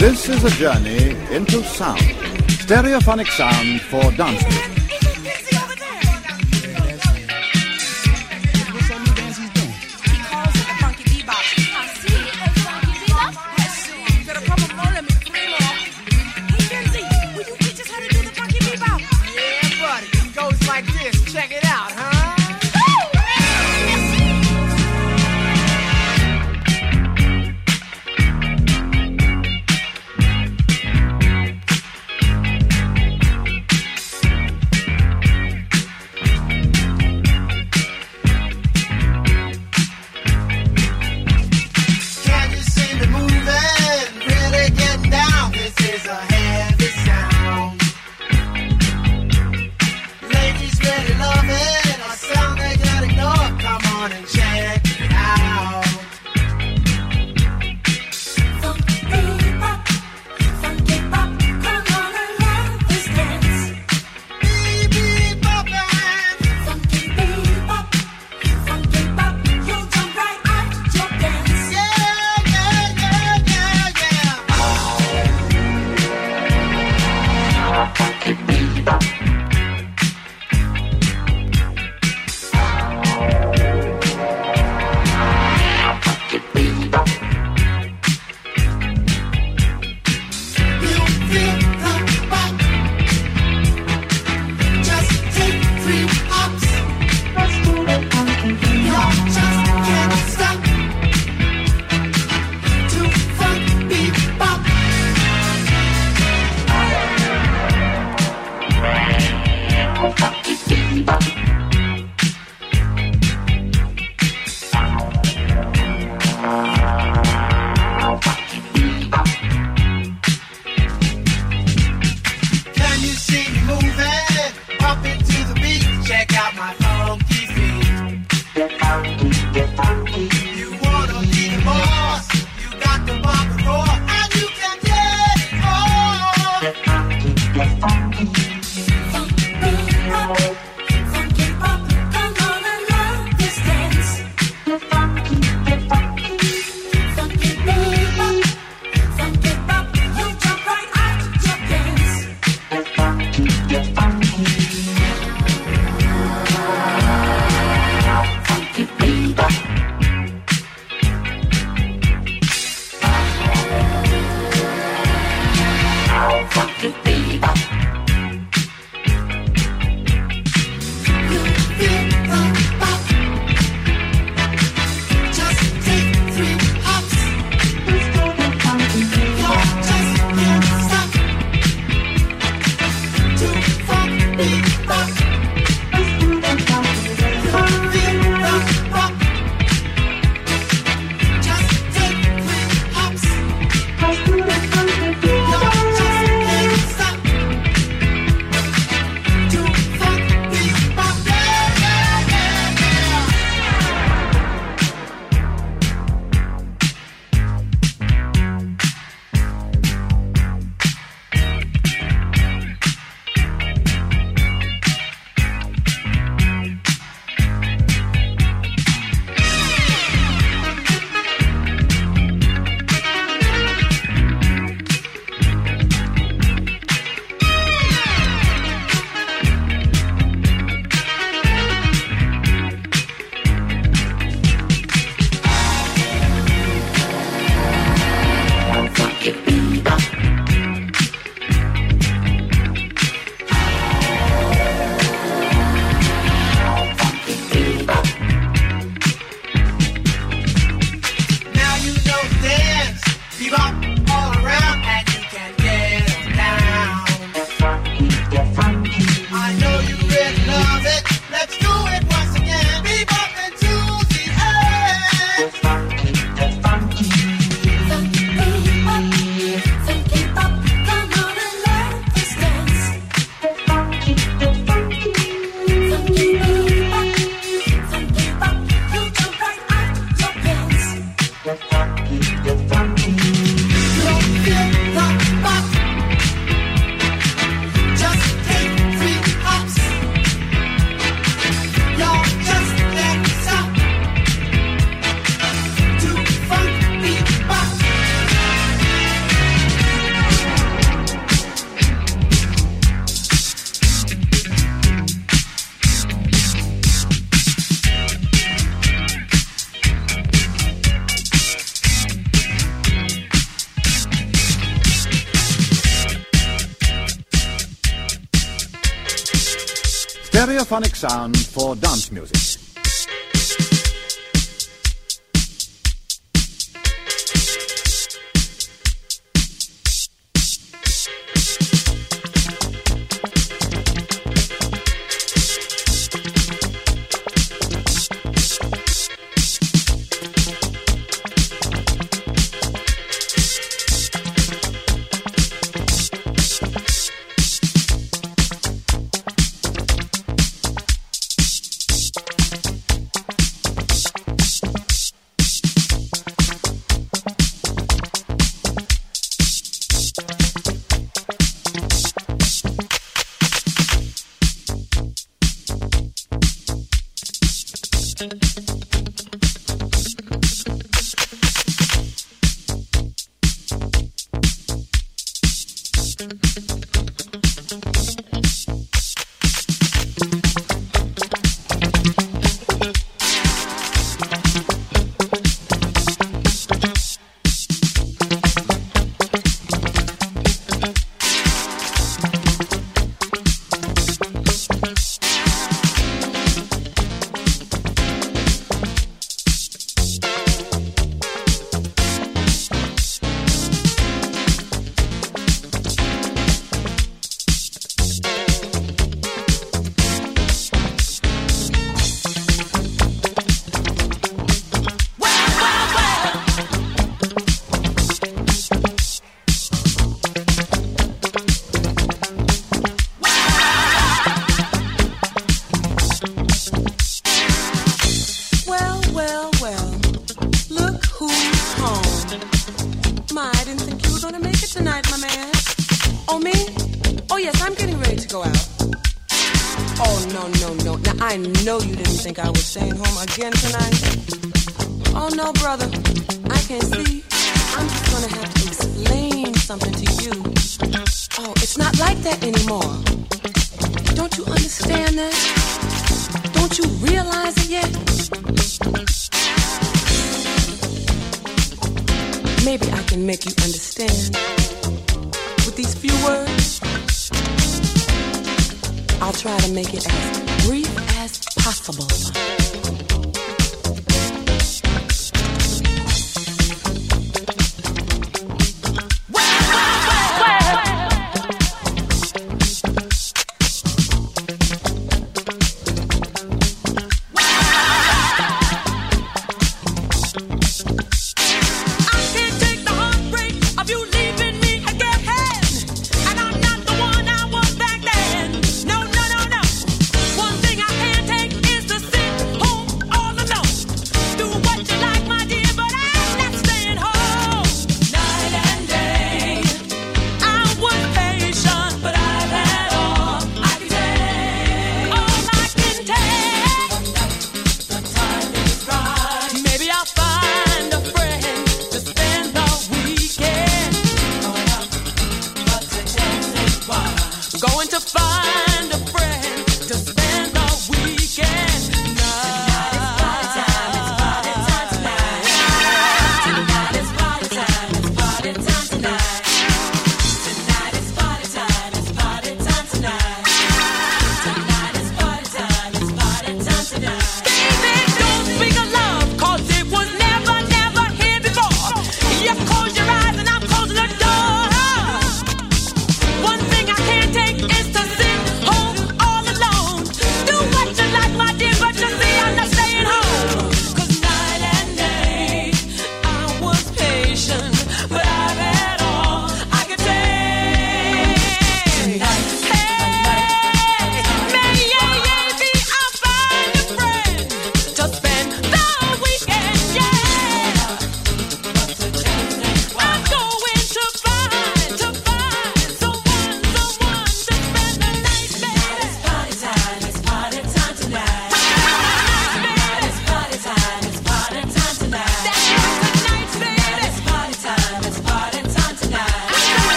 This is a journey into sound. Stereophonic sound for dance music. Stereophonic sound for dance music. Know you didn't think I was staying home again tonight. Oh, no, brother. I can't see. I'm just gonna have to explain something to you. Oh, it's not like that anymore. Don't you understand that? Don't you realize it yet? Maybe I can make you understand with these few words. I'll try to make it as brief possible.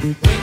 Dance,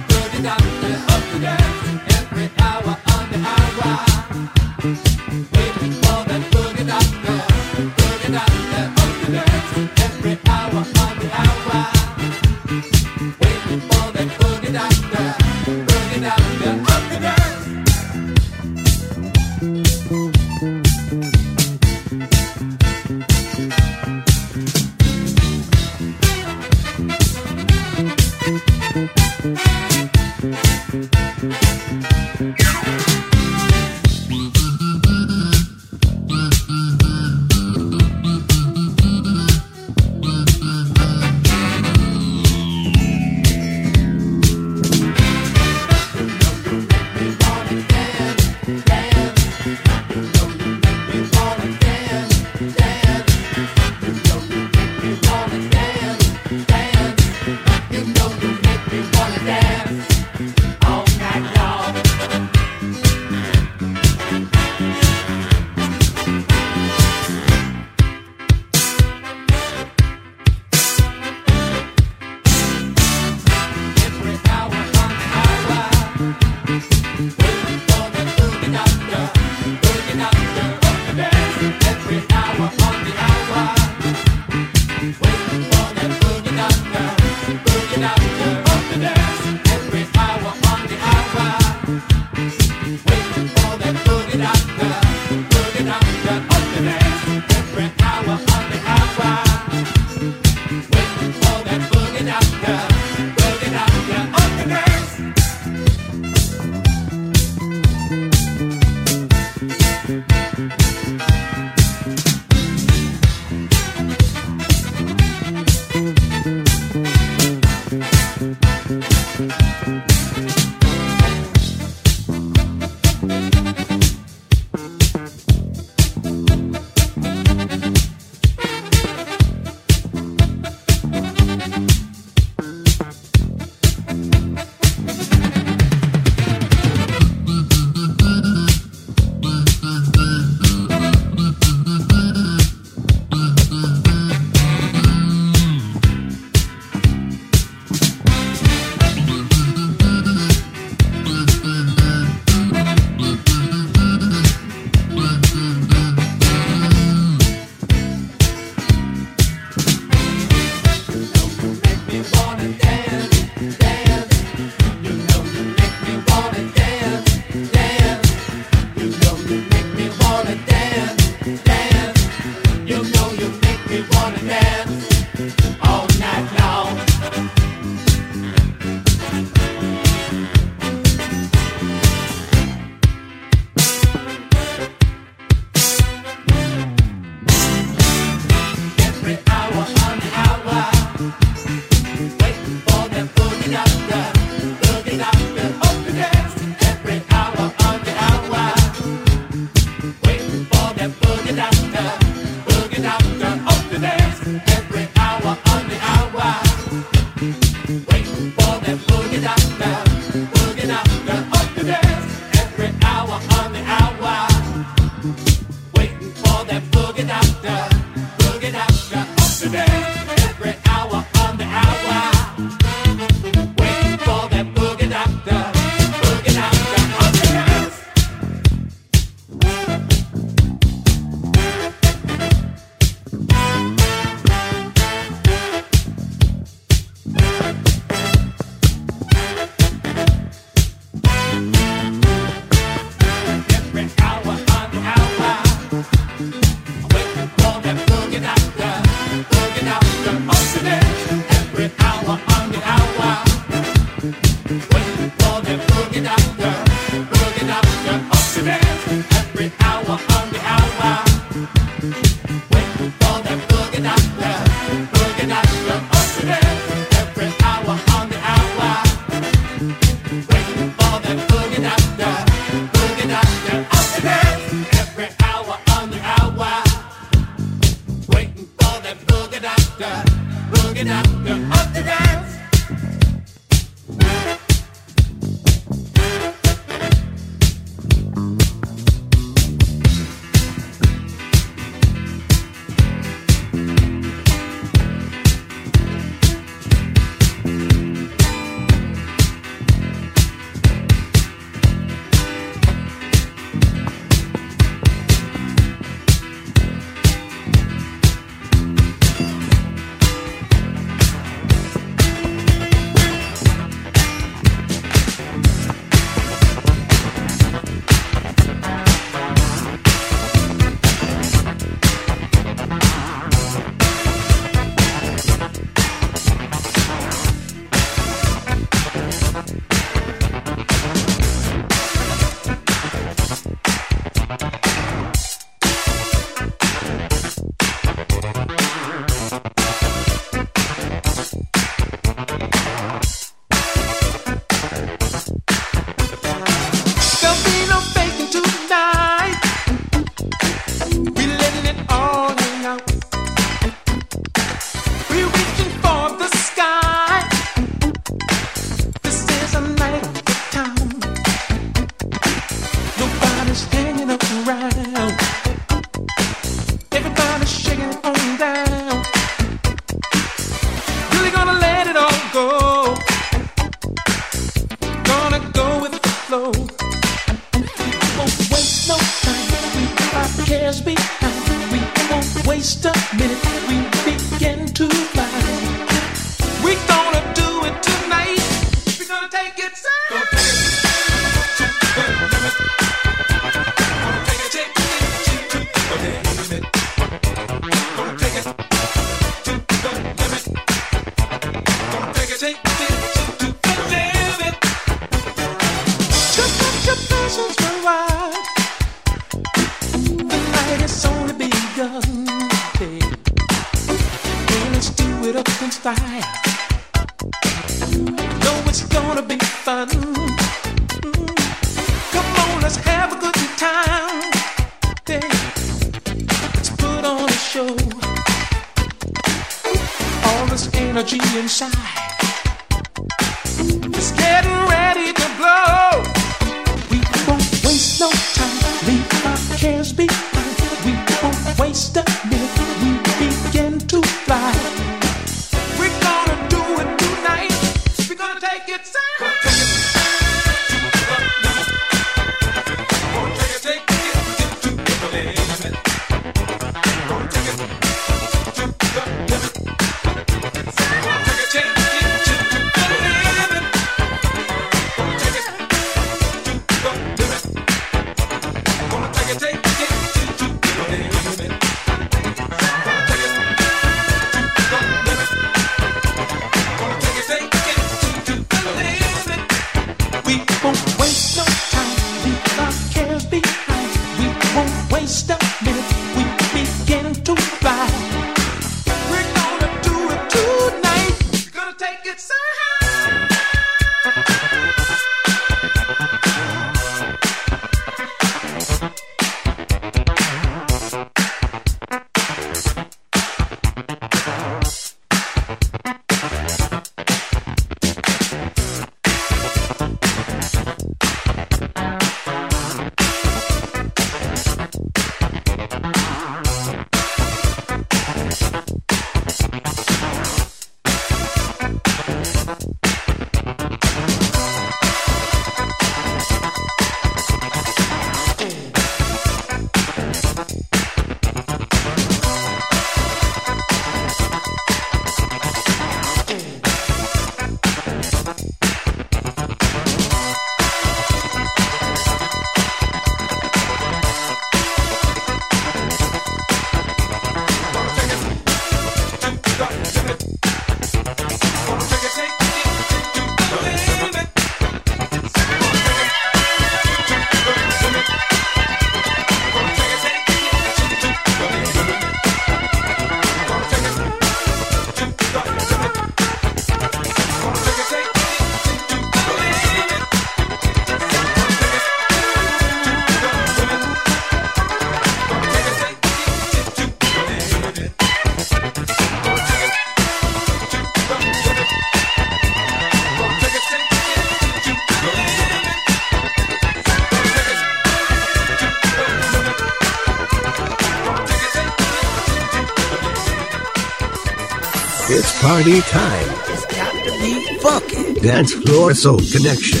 Dance floor soul connection.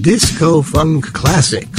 Disco funk classics.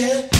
Imagine?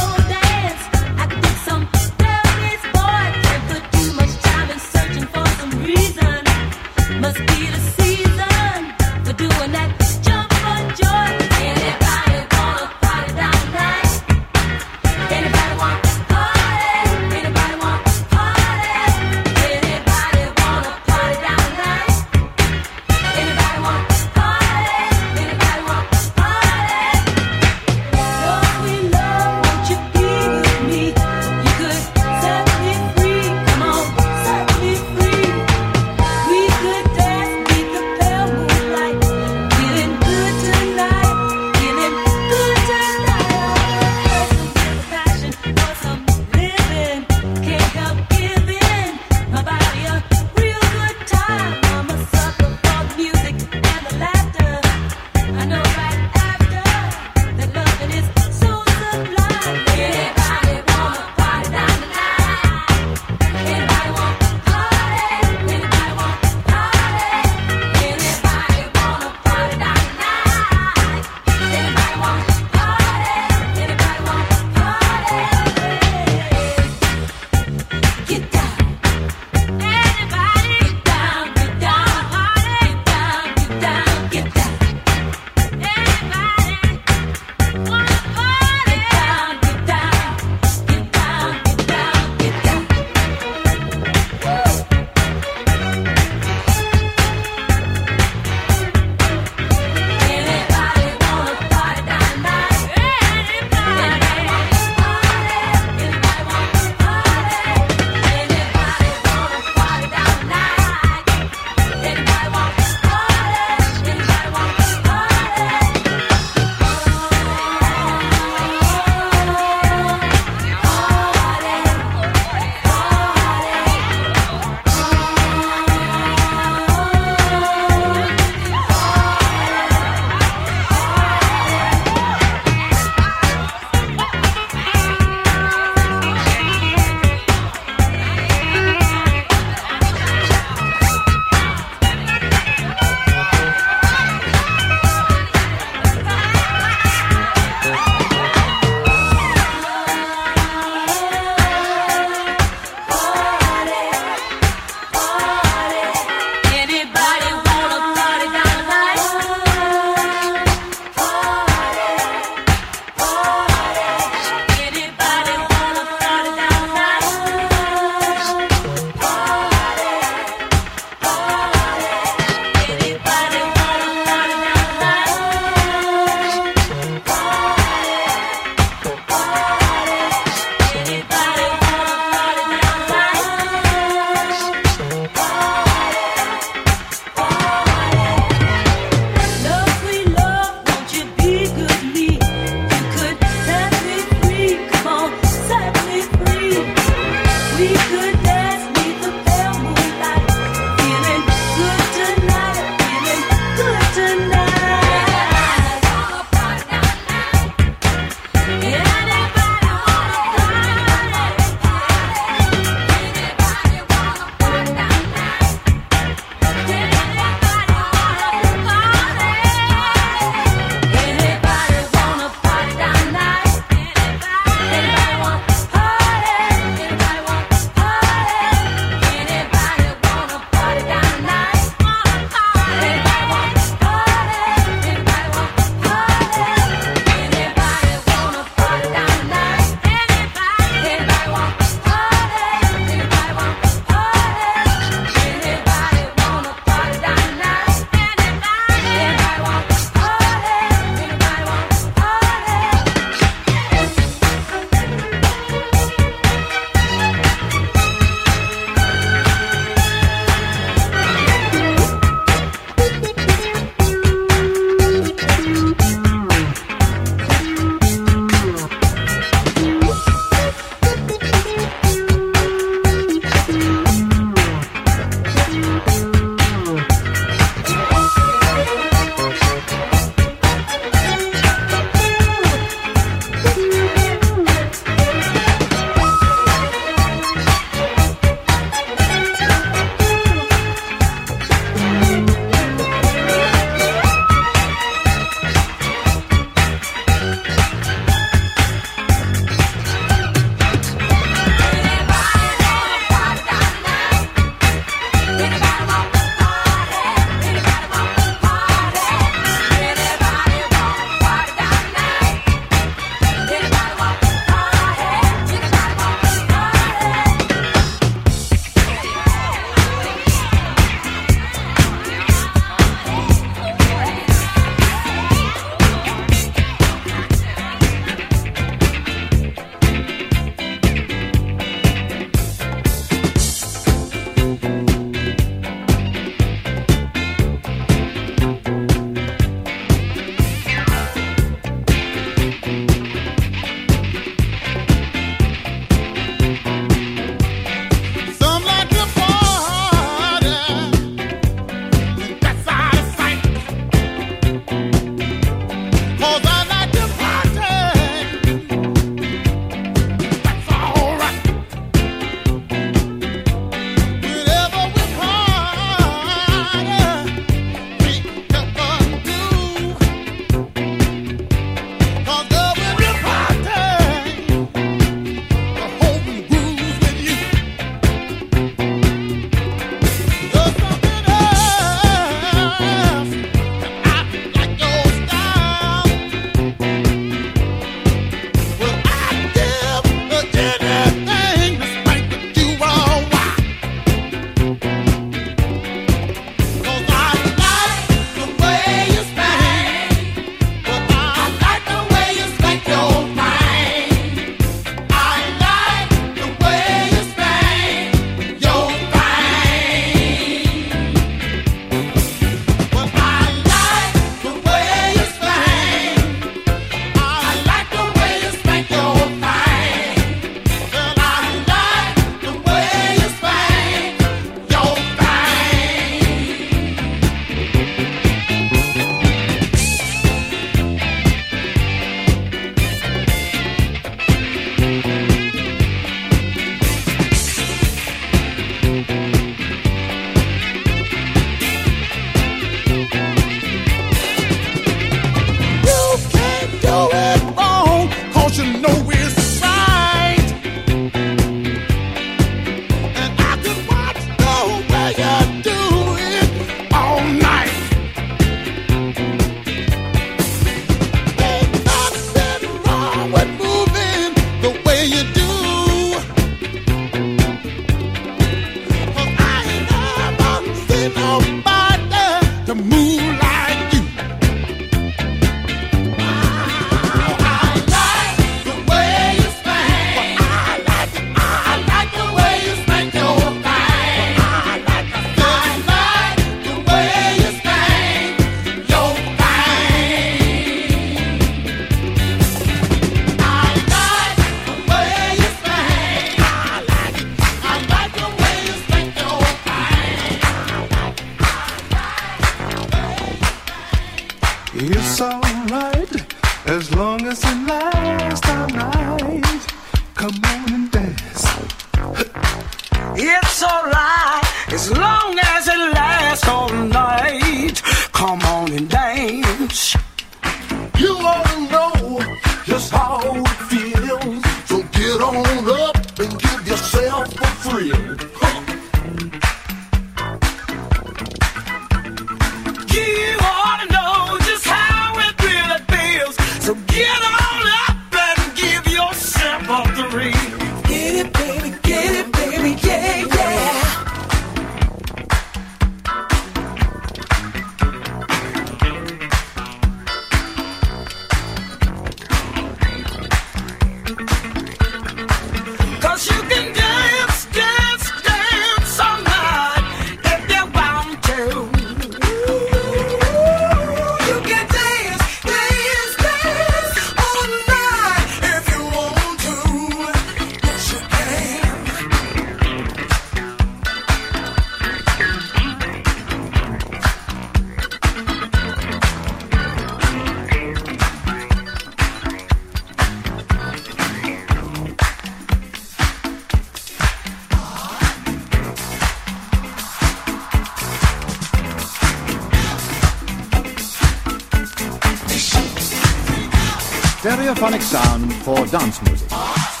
For dance music.